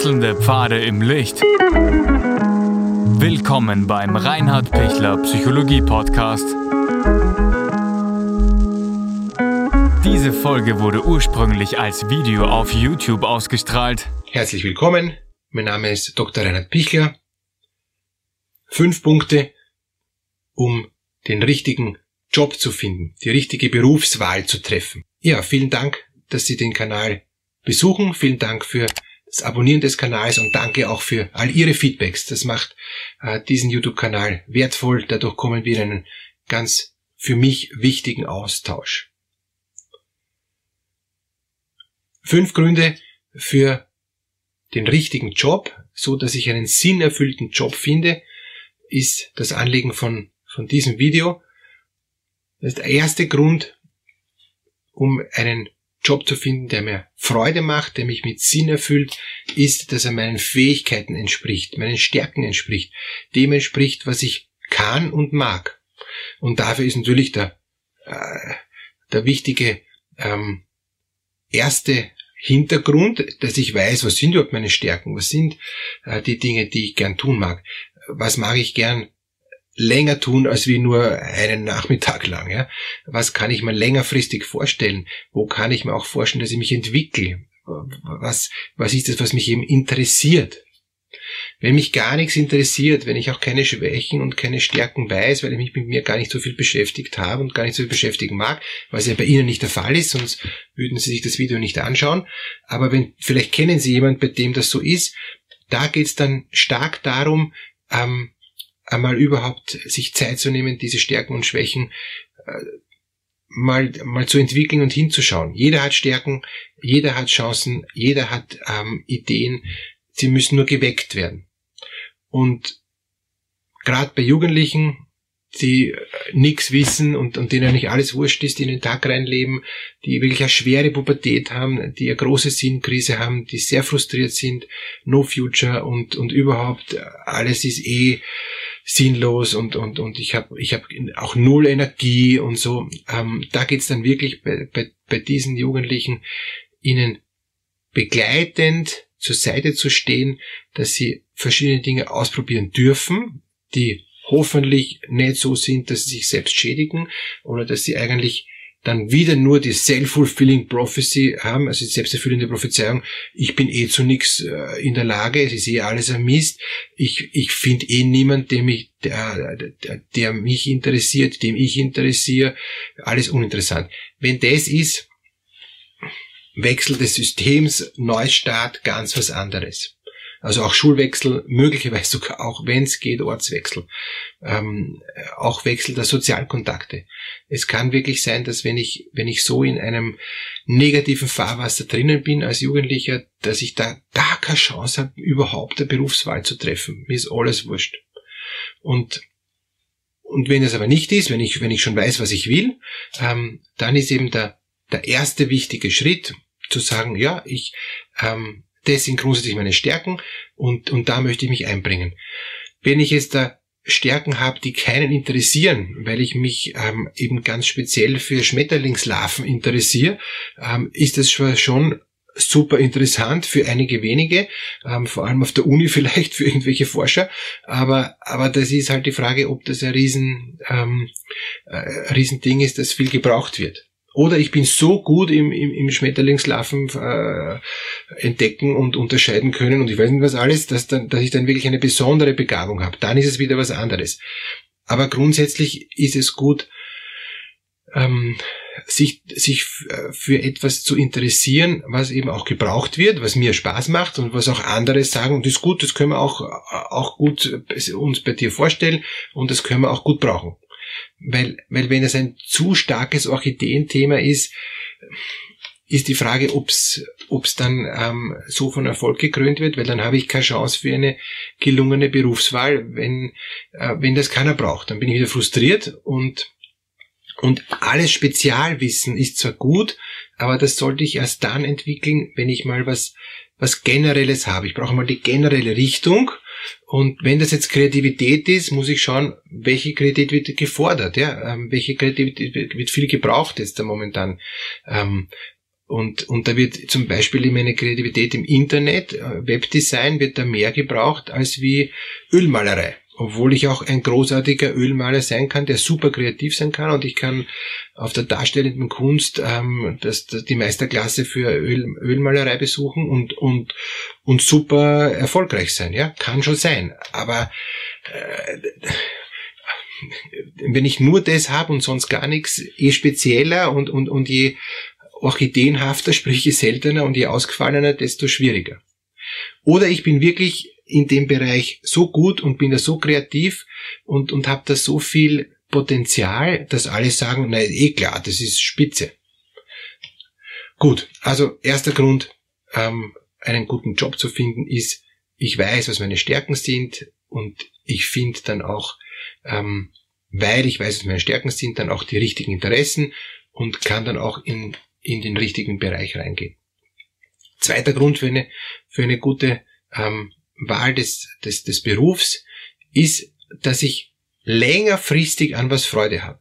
Wechselnde Pfade im Licht. Willkommen beim Reinhard Pichler Psychologie Podcast. Diese Folge wurde ursprünglich als Video auf YouTube ausgestrahlt. Herzlich willkommen. Mein Name ist Dr. Reinhard Pichler. Fünf Punkte, um den richtigen Job zu finden, die richtige Berufswahl zu treffen. Ja, vielen Dank, dass Sie den Kanal besuchen. Vielen Dank für das Abonnieren des Kanals und danke auch für all Ihre Feedbacks. Das macht äh, diesen YouTube-Kanal wertvoll. Dadurch kommen wir in einen ganz für mich wichtigen Austausch. Fünf Gründe für den richtigen Job, so dass ich einen sinnerfüllten Job finde, ist das Anliegen von, von diesem Video. Das ist der erste Grund, um einen Job zu finden, der mir Freude macht, der mich mit Sinn erfüllt, ist, dass er meinen Fähigkeiten entspricht, meinen Stärken entspricht, dem entspricht, was ich kann und mag. Und dafür ist natürlich der, äh, der wichtige ähm, erste Hintergrund, dass ich weiß, was sind überhaupt meine Stärken, was sind äh, die Dinge, die ich gern tun mag, was mag ich gern länger tun als wie nur einen Nachmittag lang. Ja? Was kann ich mir längerfristig vorstellen? Wo kann ich mir auch vorstellen, dass ich mich entwickle? Was, was ist das, was mich eben interessiert? Wenn mich gar nichts interessiert, wenn ich auch keine Schwächen und keine Stärken weiß, weil ich mich mit mir gar nicht so viel beschäftigt habe und gar nicht so viel beschäftigen mag, was ja bei Ihnen nicht der Fall ist, sonst würden Sie sich das Video nicht anschauen. Aber wenn, vielleicht kennen Sie jemanden, bei dem das so ist, da geht es dann stark darum, ähm, einmal überhaupt sich Zeit zu nehmen, diese Stärken und Schwächen äh, mal, mal zu entwickeln und hinzuschauen. Jeder hat Stärken, jeder hat Chancen, jeder hat ähm, Ideen, sie müssen nur geweckt werden. Und gerade bei Jugendlichen, die nichts wissen und, und denen nicht alles wurscht ist, die in den Tag reinleben, die wirklich eine schwere Pubertät haben, die eine große Sinnkrise haben, die sehr frustriert sind, no future und, und überhaupt alles ist eh sinnlos und, und, und ich habe ich hab auch null Energie und so. Ähm, da geht's dann wirklich bei, bei, bei diesen Jugendlichen, ihnen begleitend zur Seite zu stehen, dass sie verschiedene Dinge ausprobieren dürfen, die hoffentlich nicht so sind, dass sie sich selbst schädigen oder dass sie eigentlich dann wieder nur die self-fulfilling prophecy haben, also die selbsterfüllende Prophezeiung, ich bin eh zu nichts äh, in der Lage, es ist eh alles ein Mist, ich, ich finde eh niemand, der mich, der, der, der mich interessiert, dem ich interessiere, alles uninteressant. Wenn das ist, Wechsel des Systems, Neustart, ganz was anderes. Also auch Schulwechsel, möglicherweise sogar auch, wenn es geht, Ortswechsel. Ähm, auch Wechsel der Sozialkontakte. Es kann wirklich sein, dass wenn ich, wenn ich so in einem negativen Fahrwasser drinnen bin als Jugendlicher, dass ich da gar keine Chance habe, überhaupt eine Berufswahl zu treffen. Mir ist alles wurscht. Und und wenn es aber nicht ist, wenn ich, wenn ich schon weiß, was ich will, ähm, dann ist eben der, der erste wichtige Schritt zu sagen, ja, ich, ähm, das sind grundsätzlich meine Stärken und, und da möchte ich mich einbringen. Wenn ich jetzt da Stärken habe, die keinen interessieren, weil ich mich ähm, eben ganz speziell für Schmetterlingslarven interessiere, ähm, ist das schon super interessant für einige wenige, ähm, vor allem auf der Uni vielleicht für irgendwelche Forscher, aber, aber das ist halt die Frage, ob das ein riesen, ähm, äh, Riesending ist, das viel gebraucht wird. Oder ich bin so gut im, im, im Schmetterlingslaufen äh, entdecken und unterscheiden können und ich weiß nicht was alles, dass, dann, dass ich dann wirklich eine besondere Begabung habe. Dann ist es wieder was anderes. Aber grundsätzlich ist es gut, ähm, sich, sich für etwas zu interessieren, was eben auch gebraucht wird, was mir Spaß macht und was auch andere sagen, das ist gut, das können wir auch, auch gut uns bei dir vorstellen und das können wir auch gut brauchen. Weil, weil wenn es ein zu starkes Orchideenthema ist, ist die Frage, ob's ob's dann ähm, so von Erfolg gekrönt wird, weil dann habe ich keine Chance für eine gelungene Berufswahl, wenn, äh, wenn das keiner braucht. Dann bin ich wieder frustriert und, und alles Spezialwissen ist zwar gut, aber das sollte ich erst dann entwickeln, wenn ich mal was, was Generelles habe. Ich brauche mal die generelle Richtung und wenn das jetzt Kreativität ist, muss ich schauen, welche Kreativität wird gefordert, ja, ähm, welche Kreativität wird viel gebraucht jetzt da momentan. Ähm, Und, und da wird zum Beispiel meine Kreativität im Internet, äh, Webdesign wird da mehr gebraucht als wie Ölmalerei. Obwohl ich auch ein großartiger Ölmaler sein kann, der super kreativ sein kann und ich kann auf der darstellenden Kunst ähm, das, das, die Meisterklasse für Öl, Ölmalerei besuchen und, und, und super erfolgreich sein. Ja, kann schon sein. Aber äh, wenn ich nur das habe und sonst gar nichts, je spezieller und, und, und je orchideenhafter, sprich je seltener und je ausgefallener, desto schwieriger. Oder ich bin wirklich in dem Bereich so gut und bin da so kreativ und, und habe da so viel Potenzial, dass alle sagen, na eh klar, das ist spitze. Gut, also erster Grund, ähm, einen guten Job zu finden, ist, ich weiß, was meine Stärken sind und ich finde dann auch, ähm, weil ich weiß, was meine Stärken sind, dann auch die richtigen Interessen und kann dann auch in in den richtigen Bereich reingehen. Zweiter Grund für eine, für eine gute ähm, Wahl des, des, des Berufs ist, dass ich längerfristig an was Freude habe.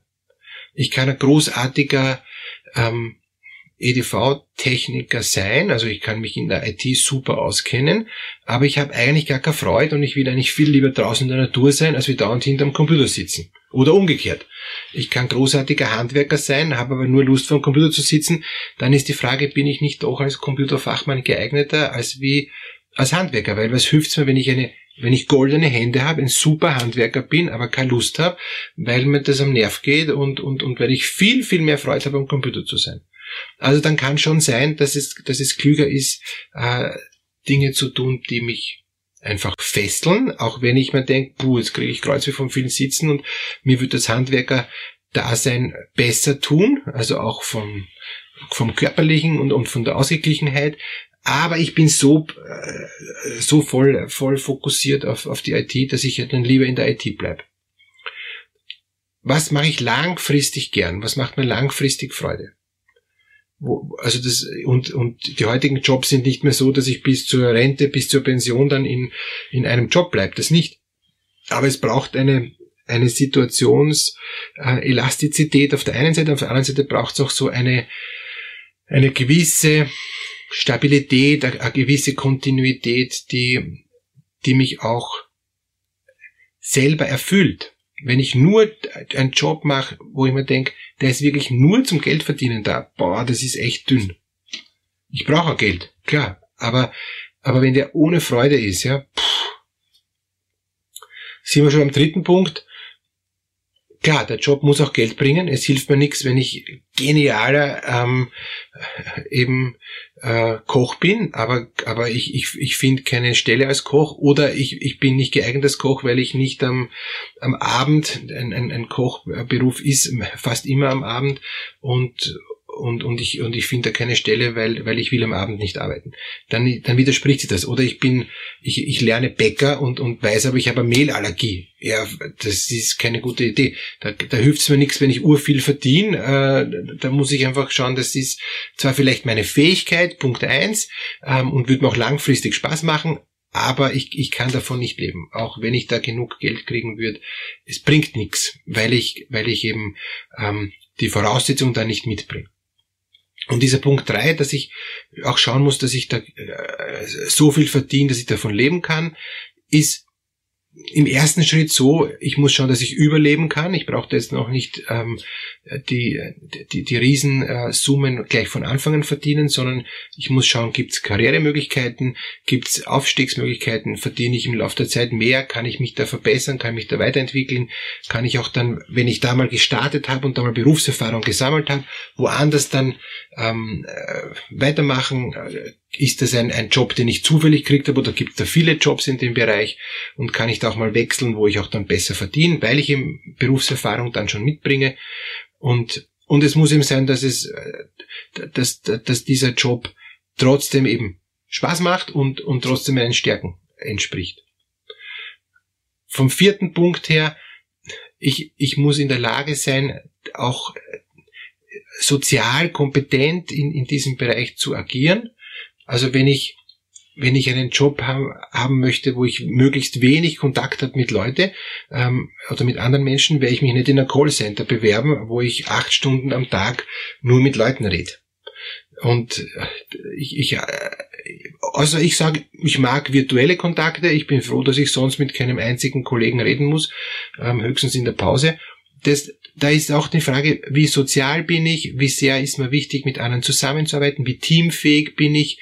Ich kann ein großartiger ähm, EDV-Techniker sein, also ich kann mich in der IT super auskennen, aber ich habe eigentlich gar keine Freude und ich will eigentlich viel lieber draußen in der Natur sein, als wie dauernd hinterm Computer sitzen. Oder umgekehrt. Ich kann großartiger Handwerker sein, habe aber nur Lust vor dem Computer zu sitzen, dann ist die Frage, bin ich nicht doch als Computerfachmann geeigneter als wie als Handwerker, weil was hilft's mir, wenn ich eine wenn ich goldene Hände habe, ein super Handwerker bin, aber keine Lust habe, weil mir das am Nerv geht und, und, und weil ich viel, viel mehr Freude habe, am Computer zu sein. Also dann kann schon sein, dass es, dass es klüger ist, äh, Dinge zu tun, die mich einfach fesseln, auch wenn ich mir denke, puh, jetzt kriege ich Kreuzweh vom vielen Sitzen und mir wird das Handwerker-Dasein besser tun, also auch vom, vom körperlichen und, und von der Ausgeglichenheit. Aber ich bin so, äh, so voll, voll fokussiert auf, auf die IT, dass ich dann lieber in der IT bleibe. Was mache ich langfristig gern? Was macht mir langfristig Freude? wo, also das, und, und die heutigen Jobs sind nicht mehr so, dass ich bis zur Rente, bis zur Pension dann in, in einem Job bleibe. Das nicht. Aber es braucht eine, eine Situationselastizität auf der einen Seite, auf der anderen Seite braucht es auch so eine, eine gewisse Stabilität, eine gewisse Kontinuität, die, die mich auch selber erfüllt. Wenn ich nur einen Job mache, wo ich mir denke, der ist wirklich nur zum Geld verdienen da, boah, das ist echt dünn. Ich brauche Geld, klar, aber, aber wenn der ohne Freude ist, ja, pff, sind wir schon am dritten Punkt, klar, der Job muss auch Geld bringen. Es hilft mir nichts, wenn ich genialer ähm, eben äh, Koch bin, aber, aber ich, ich, ich finde keine Stelle als Koch oder ich, ich bin nicht geeignet als Koch, weil ich nicht am, am Abend, ein, ein, ein Kochberuf ist fast immer am Abend und, und, und ich, und ich finde da keine Stelle, weil, weil ich will am Abend nicht arbeiten. Dann, dann widerspricht sich das. Oder ich bin, ich, ich lerne Bäcker und, und weiß aber, ich habe eine Mehlallergie. Ja, das ist keine gute Idee. Da, da hilft es mir nichts, wenn ich urviel verdiene. Äh, da muss ich einfach schauen, das ist zwar vielleicht meine Fähigkeit, Punkt eins, ähm, und wird mir auch langfristig Spaß machen, aber ich, ich kann davon nicht leben. Auch wenn ich da genug Geld kriegen würde, es bringt nichts, weil ich, weil ich eben ähm, die Voraussetzung da nicht mitbringe. Und dieser Punkt drei, dass ich auch schauen muss, dass ich da äh, so viel verdiene, dass ich davon leben kann, ist im ersten Schritt so, ich muss schauen, dass ich überleben kann. Ich brauche jetzt noch nicht ähm, die, die, die Riesensummen gleich von Anfang an verdienen, sondern ich muss schauen, gibt es Karrieremöglichkeiten, gibt es Aufstiegsmöglichkeiten, verdiene ich im Laufe der Zeit mehr, kann ich mich da verbessern, kann ich mich da weiterentwickeln, kann ich auch dann, wenn ich da mal gestartet habe und da mal Berufserfahrung gesammelt habe, woanders dann ähm, äh, weitermachen, ist das ein, ein Job, den ich zufällig gekriegt habe oder gibt es da viele Jobs in dem Bereich und kann ich da auch mal wechseln, wo ich auch dann besser verdiene, weil ich eben Berufserfahrung dann schon mitbringe und und es muss eben sein, dass es äh, dass, dass dieser Job trotzdem eben Spaß macht und, und trotzdem meinen Stärken entspricht. Vom vierten Punkt her, ich, ich muss in der Lage sein, auch sozial kompetent in, in diesem Bereich zu agieren also wenn ich, wenn ich einen Job haben, möchte, wo ich möglichst wenig Kontakt habe mit Leuten ähm, oder mit anderen Menschen, werde ich mich nicht in ein Callcenter bewerben, wo ich acht Stunden am Tag nur mit Leuten rede. Und ich, ich also ich sage, ich mag virtuelle Kontakte. Ich bin froh, dass ich sonst mit keinem einzigen Kollegen reden muss, ähm, höchstens in der Pause. Das, da ist auch die Frage, wie sozial bin ich, wie sehr ist mir wichtig, mit anderen zusammenzuarbeiten, wie teamfähig bin ich,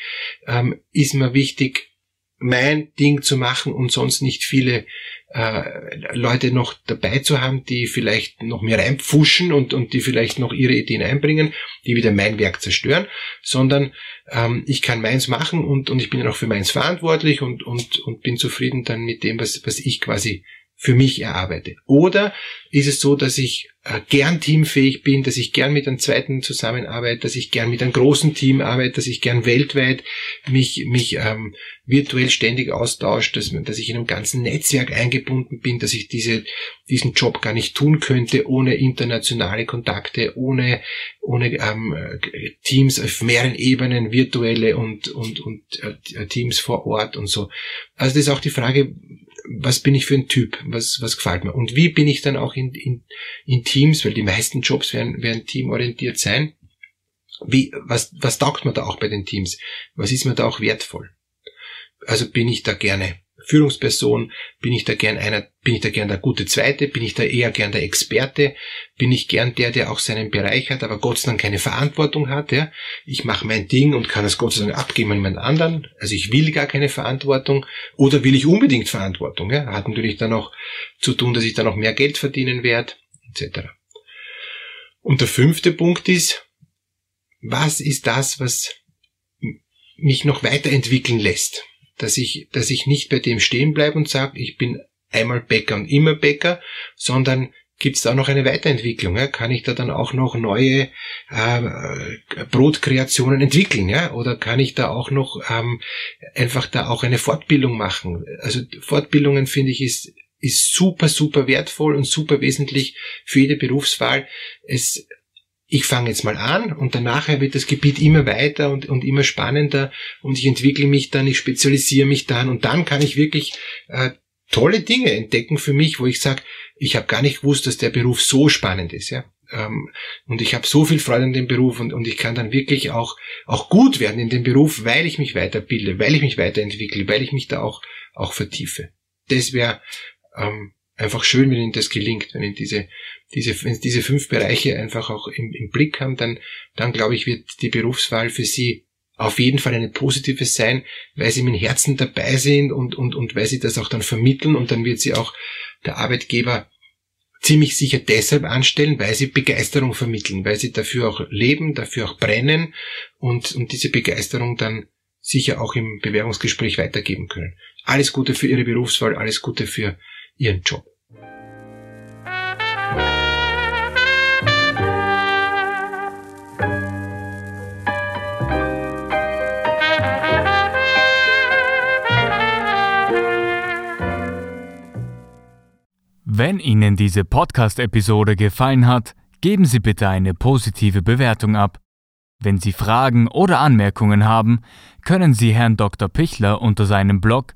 ähm, ist mir wichtig, mein Ding zu machen und sonst nicht viele äh, Leute noch dabei zu haben, die vielleicht noch mehr reinpfuschen und, und die vielleicht noch ihre Ideen einbringen, die wieder mein Werk zerstören, sondern ähm, ich kann meins machen und, und ich bin dann auch für meins verantwortlich und, und, und bin zufrieden dann mit dem, was, was ich quasi für mich erarbeite. Oder ist es so, dass ich äh, gern teamfähig bin, dass ich gern mit einem zweiten zusammenarbeite, dass ich gern mit einem großen Team arbeite, dass ich gern weltweit mich, mich ähm, virtuell ständig austausche, dass, dass ich in einem ganzen Netzwerk eingebunden bin, dass ich diese, diesen Job gar nicht tun könnte ohne internationale Kontakte, ohne, ohne ähm, Teams auf mehreren Ebenen, virtuelle und, und, und äh, Teams vor Ort und so. Also das ist auch die Frage, was bin ich für ein Typ, was, was gefällt mir und wie bin ich dann auch in, in, in Teams, weil die meisten Jobs werden, werden teamorientiert sein. Wie, was, was taugt mir da auch bei den Teams? Was ist mir da auch wertvoll? Also bin ich da gerne Führungsperson? Bin ich da gern einer, bin ich da gern der gute Zweite? Bin ich da eher gern der Experte? Bin ich gern der, der auch seinen Bereich hat, aber Gott sei Dank keine Verantwortung hat, ja? Ich mache mein Ding und kann es Gott sei Dank abgeben an jemand anderen. Also ich will gar keine Verantwortung. Oder will ich unbedingt Verantwortung, ja? Hat natürlich dann auch zu tun, dass ich dann auch mehr Geld verdienen werde, etc. Und der fünfte Punkt ist, was ist das, was mich noch weiterentwickeln lässt? Dass ich, dass ich nicht bei dem stehen bleibe und sage, ich bin einmal Bäcker und immer Bäcker, sondern gibt es da noch eine Weiterentwicklung? Ja? Kann ich da dann auch noch neue äh, Brotkreationen entwickeln? Ja? Oder kann ich da auch noch ähm, einfach da auch eine Fortbildung machen? Also Fortbildungen finde ich ist ist super, super wertvoll und super wesentlich für jede Berufswahl. Es ich fange jetzt mal an und danach wird das Gebiet immer weiter und, und immer spannender und ich entwickle mich dann, ich spezialisiere mich dann und dann kann ich wirklich äh, tolle Dinge entdecken für mich, wo ich sage, ich habe gar nicht gewusst, dass der Beruf so spannend ist, ja. Ähm, und ich habe so viel Freude an dem Beruf und, und ich kann dann wirklich auch, auch gut werden in dem Beruf, weil ich mich weiterbilde, weil ich mich weiterentwickle, weil ich mich da auch, auch vertiefe. Das wäre ähm, einfach schön, wenn Ihnen das gelingt, wenn Ihnen diese, diese, wenn Sie diese fünf Bereiche einfach auch im, im Blick haben, dann, dann glaube ich, wird die Berufswahl für Sie auf jeden Fall eine positive sein, weil Sie mit Herzen dabei sind und, und, und weil Sie das auch dann vermitteln und dann wird Sie auch der Arbeitgeber ziemlich sicher deshalb anstellen, weil sie Begeisterung vermitteln, weil sie dafür auch leben, dafür auch brennen und, und diese Begeisterung dann sicher auch im Bewerbungsgespräch weitergeben können. Alles Gute für Ihre Berufswahl, alles Gute für ihren Job. Wenn Ihnen diese Podcast-Episode gefallen hat, geben Sie bitte eine positive Bewertung ab. Wenn Sie Fragen oder Anmerkungen haben, können Sie Herrn Dr. Pichler unter seinem Blog